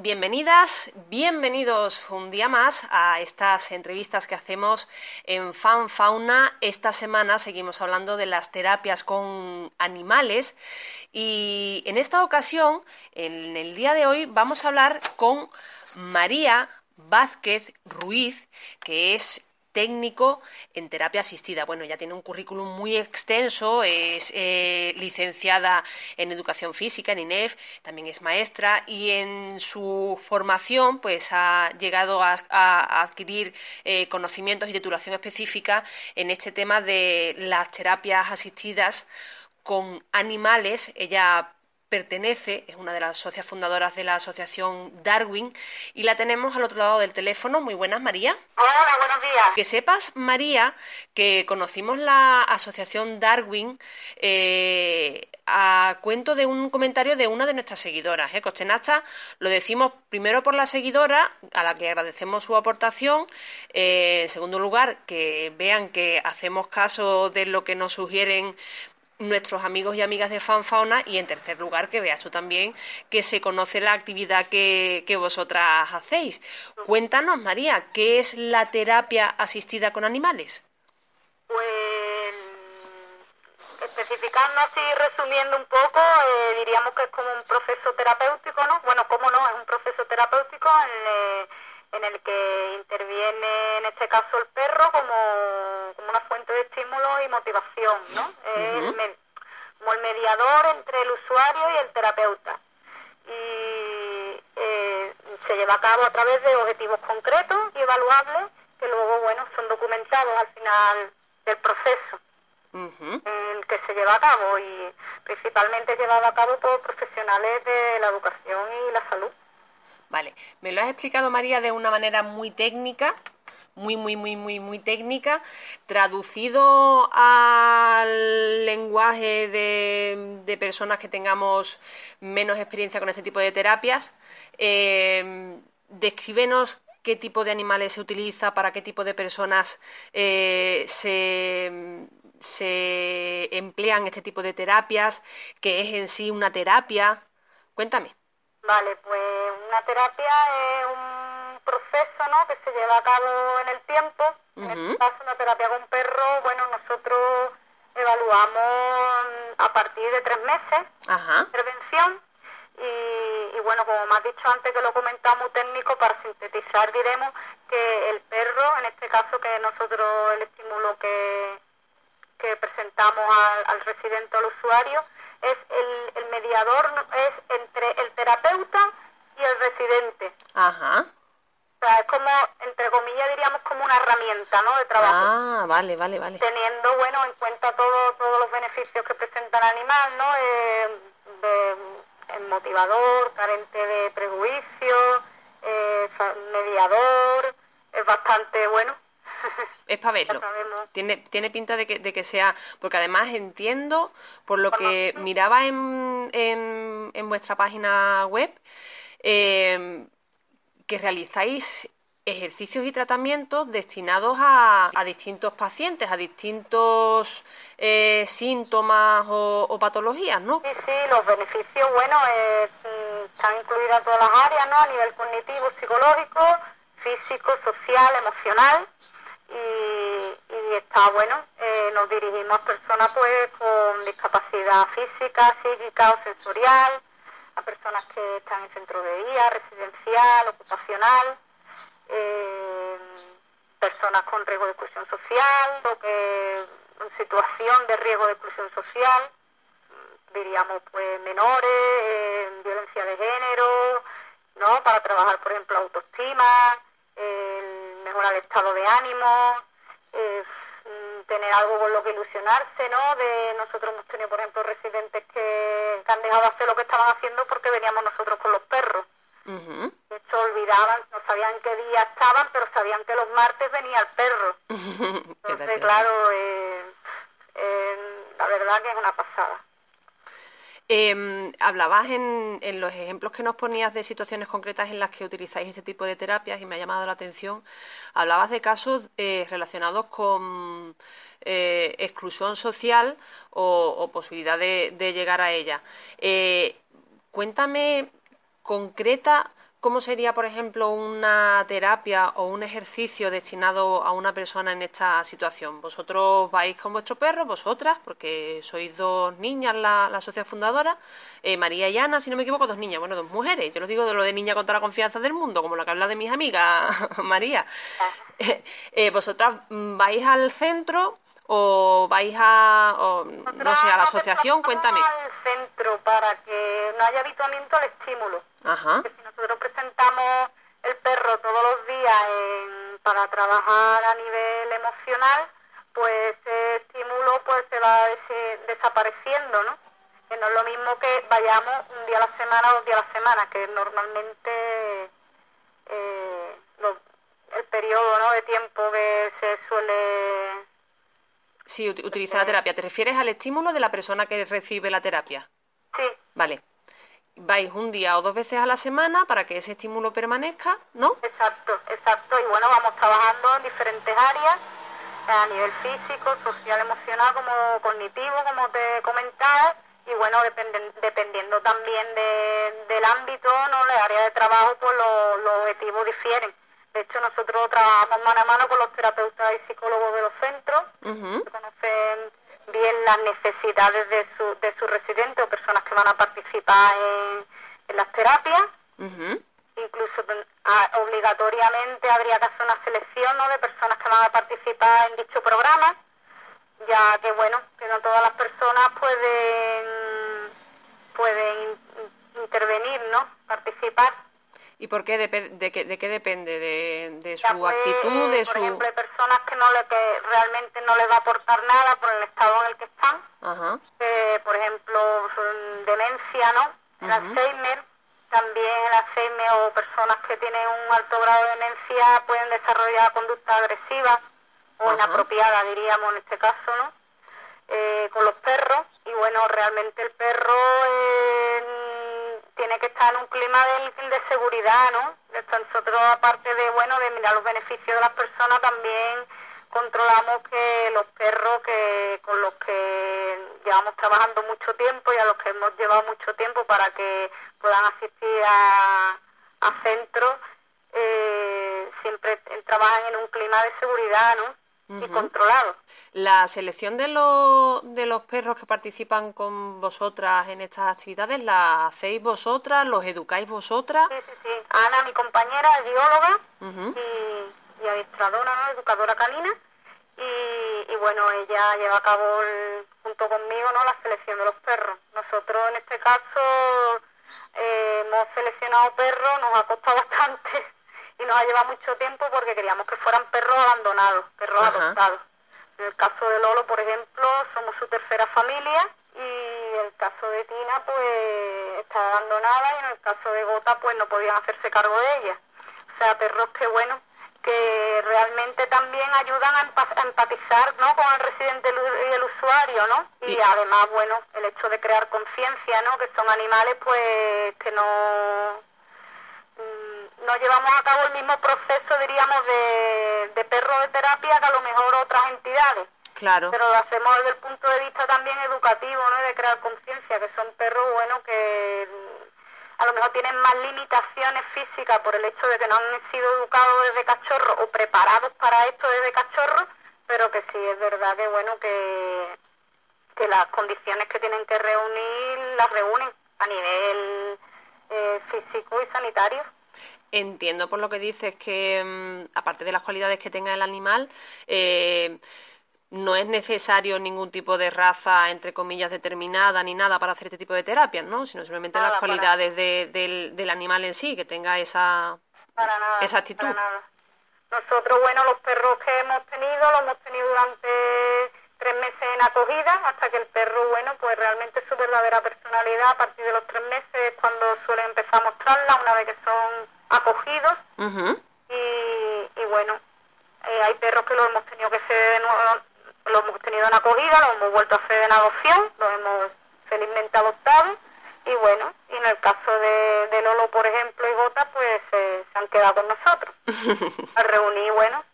Bienvenidas, bienvenidos un día más a estas entrevistas que hacemos en Fan Fauna. Esta semana seguimos hablando de las terapias con animales y en esta ocasión, en el día de hoy, vamos a hablar con María Vázquez Ruiz, que es técnico en terapia asistida. Bueno, ya tiene un currículum muy extenso, es eh, licenciada en educación física, en INEF, también es maestra y en su formación pues ha llegado a, adquirir eh, conocimientos y titulación específica en este tema de las terapias asistidas con animales. Ella pertenece, es una de las socias fundadoras de la asociación Darwin y la tenemos al otro lado del teléfono. Muy buenas, María. Hola, buenos días. Que sepas, María, que conocimos la asociación Darwin eh, a cuento de un comentario de una de nuestras seguidoras. ¿eh? Costenacha lo decimos primero por la seguidora, a la que agradecemos su aportación. Eh, en segundo lugar, que vean que hacemos caso de lo que nos sugieren nuestros amigos y amigas de Fanfauna y en tercer lugar que veas tú también que se conoce la actividad que, que vosotras hacéis. Cuéntanos, María, ¿qué es la terapia asistida con animales? Pues especificando así, resumiendo un poco, eh, diríamos que es como un proceso terapéutico, ¿no? Bueno, ¿cómo no? Es un proceso terapéutico en el, en el que interviene en este caso el perro como, como una fuente de estímulo y motivación, ¿no? como el mediador entre el usuario y el terapeuta. Y eh, se lleva a cabo a través de objetivos concretos y evaluables que luego, bueno, son documentados al final del proceso en el que se lleva a cabo y principalmente llevado a cabo por profesionales de la educación y la salud. Vale, me lo has explicado María de una manera muy técnica, muy, muy, muy, muy, muy técnica, traducido al lenguaje de, personas que tengamos menos experiencia con este tipo de terapias. Eh, descríbenos qué tipo de animales se utiliza, para qué tipo de personas eh, se, se emplean este tipo de terapias, qué es en sí una terapia. Cuéntame. Vale, pues una terapia es un proceso ¿no? que se lleva a cabo en el tiempo. En este caso, una terapia con perro, bueno, nosotros evaluamos a partir de tres meses de intervención. Y, bueno, como me has dicho antes que lo comentamos técnico, para sintetizar diremos que el perro, en este caso que nosotros el estímulo que, que presentamos al, al residente o al usuario, es el, el mediador, es entre el terapeuta y el residente. Ajá. O sea, es como, entre comillas, diríamos como una herramienta, ¿no?, de trabajo. Ah, vale, vale, vale. Teniendo, bueno, en cuenta todo, todos los beneficios que presenta el animal, ¿no?, eh, de, motivador, carente de prejuicio, eh, mediador, es bastante bueno. Es para verlo. Tiene, tiene pinta de que, de que sea, porque además entiendo, por lo que miraba en, en, en vuestra página web, eh, que realizáis ejercicios y tratamientos destinados a, a distintos pacientes, a distintos eh, síntomas o, patologías, ¿no? Sí, sí, los beneficios, bueno, eh, están incluidas todas las áreas, ¿no? A nivel cognitivo, psicológico, físico, social, emocional. Y, y está, bueno, eh, nos dirigimos a personas pues con discapacidad física, psíquica o sensorial, a personas que están en centro de día, residencial, ocupacional, eh, personas con riesgo de exclusión social o que en situación de riesgo de exclusión social, diríamos pues menores, violencia de género, ¿no? Para trabajar, por ejemplo, autoestima, mejorar el estado de ánimo, eh, tener algo con lo que ilusionarse, ¿no? De nosotros hemos tenido, por ejemplo, residentes que, han dejado de hacer lo que estaban haciendo porque veníamos nosotros con los perros. Uh olvidaban, no sabían qué día estaban, pero sabían que los martes venía el perro. Entonces, claro, eh, eh, la verdad que es una pasada. Eh, hablabas en, en, los ejemplos que nos ponías de situaciones concretas en las que utilizáis este tipo de terapias y me ha llamado la atención. Hablabas de casos eh, relacionados con eh, exclusión social o, posibilidad de, llegar a ella. Eh, cuéntame concreta ¿Cómo sería, por ejemplo, una terapia o un ejercicio destinado a una persona en esta situación? ¿Vosotros vais con vuestro perro, vosotras, porque sois dos niñas la, la sociedad fundadora, eh, María y Ana, si no me equivoco, dos niñas, bueno, dos mujeres, yo lo digo de lo de niña con toda la confianza del mundo, como la que habla de mis amigas, María. Eh, ¿Vosotras vais al centro o vais a, no sé, a la asociación? Cuéntame. al centro para que no haya habituamiento al estímulo. Ajá. Nosotros presentamos el perro todos los días para trabajar a nivel emocional, pues ese estímulo pues se va desapareciendo, ¿no? Que no es lo mismo que vayamos un día a la semana o dos días a la semana, que normalmente eh, el periodo ¿no? de tiempo que se suele Sí, utiliza la terapia. ¿Te refieres al estímulo de la persona que recibe la terapia? Sí. Vale. Vais un día o dos veces a la semana para que ese estímulo permanezca, ¿no? Exacto, exacto. Y bueno, vamos trabajando en diferentes áreas, a nivel físico, social, emocional, como cognitivo, como te comentaba. Y bueno, dependiendo también del ámbito, ¿no? La área de trabajo, pues los objetivos difieren. De hecho, nosotros trabajamos mano a mano con los terapeutas y psicólogos de los centros, que conocen bien las necesidades de, su, de sus residentes o personas que van a participar en, las terapias. Incluso obligatoriamente habría que hacer una selección ¿no? de personas que van a participar en dicho programa, ya que bueno, que no todas las personas pueden intervenir, ¿no? Participar. ¿Y por qué? ¿De, qué, de qué depende? ¿De, su actitud? De por ejemplo, hay personas que, no le, que realmente no les va a aportar nada por el estado en el que están. Ajá. por ejemplo, demencia, ¿no? El Alzheimer, también el Alzheimer o personas que tienen un alto grado de demencia pueden desarrollar conducta agresiva o inapropiada, diríamos en este caso, ¿no? Eh, con los perros. Y bueno, realmente el perro... Eh, tiene que estar en un clima de, de seguridad, ¿no? Nosotros, aparte de, bueno, de mirar los beneficios de las personas, también controlamos que los perros que con los que llevamos trabajando mucho tiempo y a los que hemos llevado mucho tiempo para que puedan asistir a, a centros, eh, siempre trabajan en un clima de seguridad, ¿no? Y controlado. La selección de los, de los perros que participan con vosotras en estas actividades, ¿la hacéis vosotras? ¿Los educáis vosotras? Sí, sí, sí. Ana, mi compañera, es bióloga y, y administradora, educadora canina. Y, y, bueno, ella lleva a cabo junto conmigo no la selección de los perros. Nosotros en este caso eh, hemos seleccionado perros, nos ha costado bastante y nos ha llevado mucho tiempo porque queríamos que fueran perros abandonados, perros adoptados. En el caso de Lolo, por ejemplo, somos su tercera familia y en el caso de Tina, pues está abandonada y en el caso de Gota, pues no podían hacerse cargo de ella. O sea, perros que, bueno, que realmente también ayudan a empatizar ¿no? con el residente y el usuario, ¿no? Y, además, bueno, el hecho de crear conciencia, ¿no? Que son animales, pues, que no no llevamos a cabo el mismo proceso, diríamos, de, de perro de terapia que a lo mejor otras entidades. Claro. Pero lo hacemos desde el punto de vista también educativo, ¿no? De crear conciencia, que son perros, bueno, que a lo mejor tienen más limitaciones físicas por el hecho de que no han sido educados desde cachorro o preparados para esto desde cachorro, pero que sí es verdad que, bueno, que, que las condiciones que tienen que reunir las reúnen a nivel eh, físico y sanitario. Entiendo por lo que dices que, mm, aparte de las cualidades que tenga el animal, eh, no es necesario ningún tipo de raza, entre comillas, determinada ni nada para hacer este tipo de terapias, ¿no? Sino simplemente las cualidades del, del, animal en sí, que tenga esa, esa actitud. Nosotros, bueno, los perros que hemos tenido, los hemos tenido durante tres meses en acogida, hasta que el perro, bueno, pues realmente su verdadera personalidad a partir de los tres meses es cuando suele empezar a mostrarla, una vez que son acogidos. Y, bueno, eh, hay perros que los hemos tenido que ser de nuevo, los hemos tenido en acogida, los hemos vuelto a hacer en adopción, los hemos felizmente adoptado. Y bueno, y en el caso de, de Lolo, por ejemplo, y Gota, pues eh, se han quedado con nosotros. Al reunir, bueno,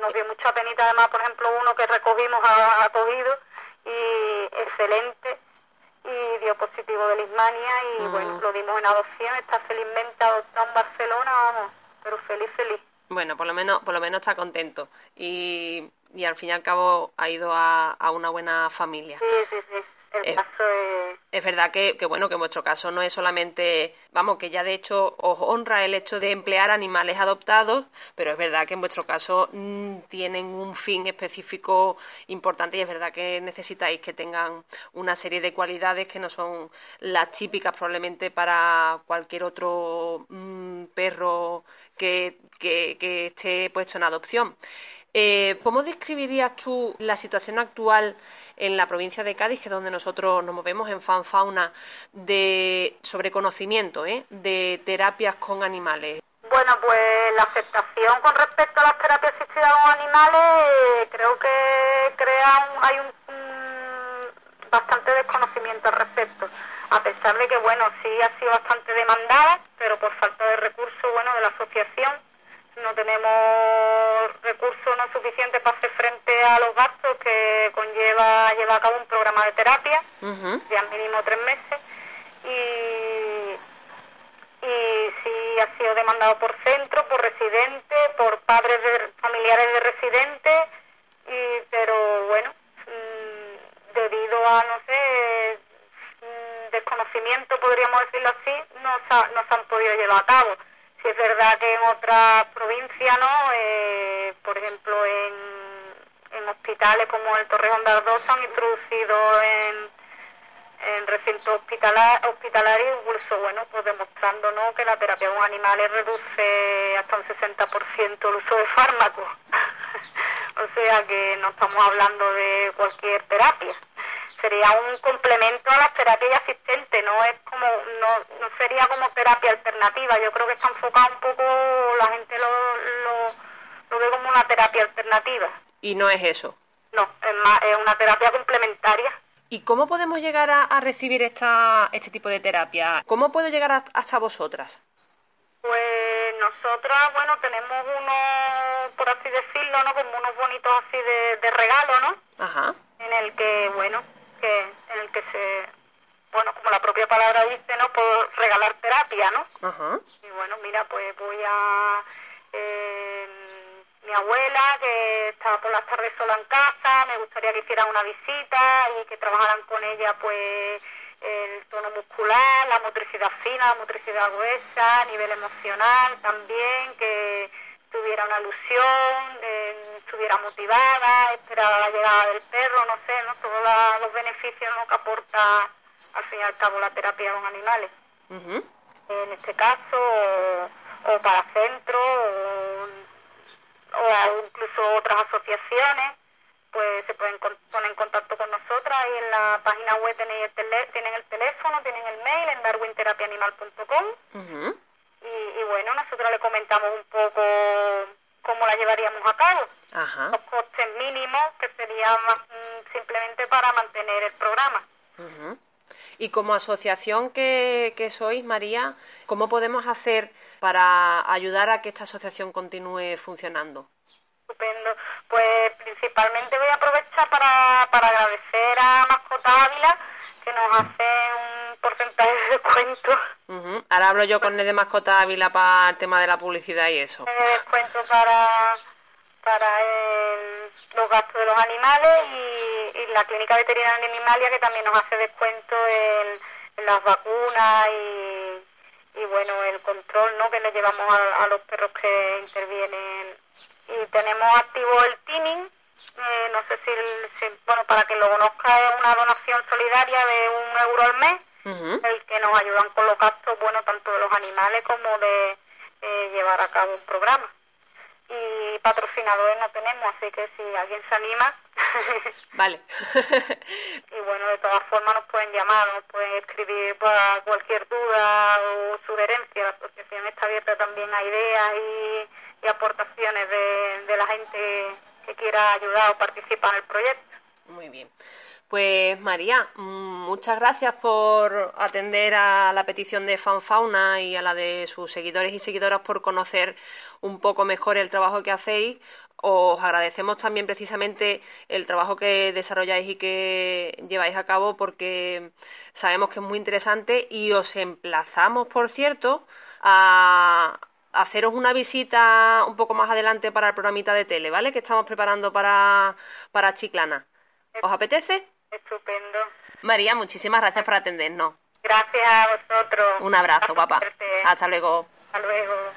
nos dio mucha penita además, por ejemplo, uno que recogimos ha acogido y excelente y dio positivo de lismania y mm. bueno, lo dimos en adopción, está felizmente adoptado en Barcelona, vamos, pero feliz, feliz. Bueno, por lo menos, por lo menos está contento y, y al fin y al cabo ha ido a, a una buena familia. Sí, sí, sí. El eh, es... verdad que, que, bueno, que en vuestro caso no es solamente, vamos, que ya de hecho os honra el hecho de emplear animales adoptados, pero es verdad que en vuestro caso mm, tienen un fin específico importante y es verdad que necesitáis que tengan una serie de cualidades que no son las típicas probablemente para cualquier otro mm, perro que, que, que esté puesto en adopción. Eh, ¿Cómo describirías tú la situación actual en la provincia de Cádiz, que es donde nosotros nos movemos en fanfauna, de sobre conocimiento ¿eh? de terapias con animales? Bueno, pues la aceptación con respecto a las terapias asistidas con animales eh, creo que crea hay un, bastante desconocimiento al respecto, a pesar de que bueno sí ha sido bastante demandada, pero por falta de recursos bueno de la asociación no tenemos recursos no suficientes para hacer frente a los gastos que conlleva llevar a cabo un programa de terapia de al mínimo tres meses. Y, y sí ha sido demandado por centro, por residentes, por padres de, familiares de residentes, y, pero bueno, mm, debido a, no sé, mm, desconocimiento, podríamos decirlo así, no, no se han podido llevar a cabo Sí es verdad que en otras provincias, ¿no? Eh, por ejemplo, en, en, hospitales como el Torreón de Ardoz han introducido en, recintos hospitalar, hospitalarios, incluso, bueno, pues demostrando, ¿no? Que la terapia con animales reduce hasta un 60% el uso de fármacos. o sea que no estamos hablando de cualquier terapia sería un complemento a las terapias asistentes, no es como no, no sería como terapia alternativa. Yo creo que está enfocado un poco, la gente lo, lo, lo ve como una terapia alternativa. Y no es eso. No, es más, es una terapia complementaria. ¿Y cómo podemos llegar a, a recibir esta, este tipo de terapia? ¿Cómo puedo llegar hasta vosotras? Pues nosotras, bueno, tenemos unos, por así decirlo, ¿no? Como unos bonitos así de, de regalo, ¿no? Ajá. En el que, bueno, en el que se, bueno, como la propia palabra dice, ¿no? Puedo regalar terapia, ¿no? Y bueno, mira, pues voy a... Eh, mi abuela, que estaba por las tardes sola en casa, me gustaría que hicieran una visita y que trabajaran con ella, pues, el tono muscular, la motricidad fina, la motricidad gruesa, a nivel emocional también, que tuviera una ilusión, eh, estuviera motivada, esperara la llegada del perro, no sé, ¿no? todos los beneficios que aporta al fin y al cabo la terapia con animales. En este caso, o, para centros, o, incluso otras asociaciones, pues se pueden poner en contacto con nosotras y en la página web tienen el, tienen el teléfono, tienen el mail en darwinterapianimal.com y, bueno, nosotros le comentamos un poco cómo la llevaríamos a cabo. Los costes mínimos que serían mm, simplemente para mantener el programa. Y como asociación que, que sois, María, ¿cómo podemos hacer para ayudar a que esta asociación continúe funcionando? Estupendo. Pues principalmente voy a aprovechar para, para agradecer a Mascota Ávila que nos hace un porcentaje de descuento. Ahora hablo yo con el de Mascota Ávila para el tema de la publicidad y eso. De descuento para, para los gastos de los animales y, la clínica veterinaria animalia que también nos hace descuento en, las vacunas y, y, bueno, el control ¿no? que le llevamos a, a los perros que intervienen. Y tenemos activo el teaming eh, no sé si, bueno, para que lo conozca, es una donación solidaria de un euro al mes, el que nos ayudan con los gastos, bueno, tanto de los animales como de eh, llevar a cabo un programa. Y patrocinadores no tenemos, así que si alguien se anima. vale. y bueno, de todas formas nos pueden llamar, nos pueden escribir para cualquier duda o sugerencia. La asociación está abierta también a ideas y, aportaciones de, de la gente que quiera ayudar o participar en el proyecto. Muy bien. Pues María, muchas gracias por atender a la petición de Fanfauna y a la de sus seguidores y seguidoras por conocer un poco mejor el trabajo que hacéis. Os agradecemos también precisamente el trabajo que desarrolláis y que lleváis a cabo porque sabemos que es muy interesante y os emplazamos, por cierto, a haceros una visita un poco más adelante para el programita de tele, ¿vale? Que estamos preparando para, para Chiclana. ¿Os apetece? Estupendo. María, muchísimas gracias por atendernos. Gracias a vosotros. Un abrazo, guapa. Hasta luego. Hasta luego.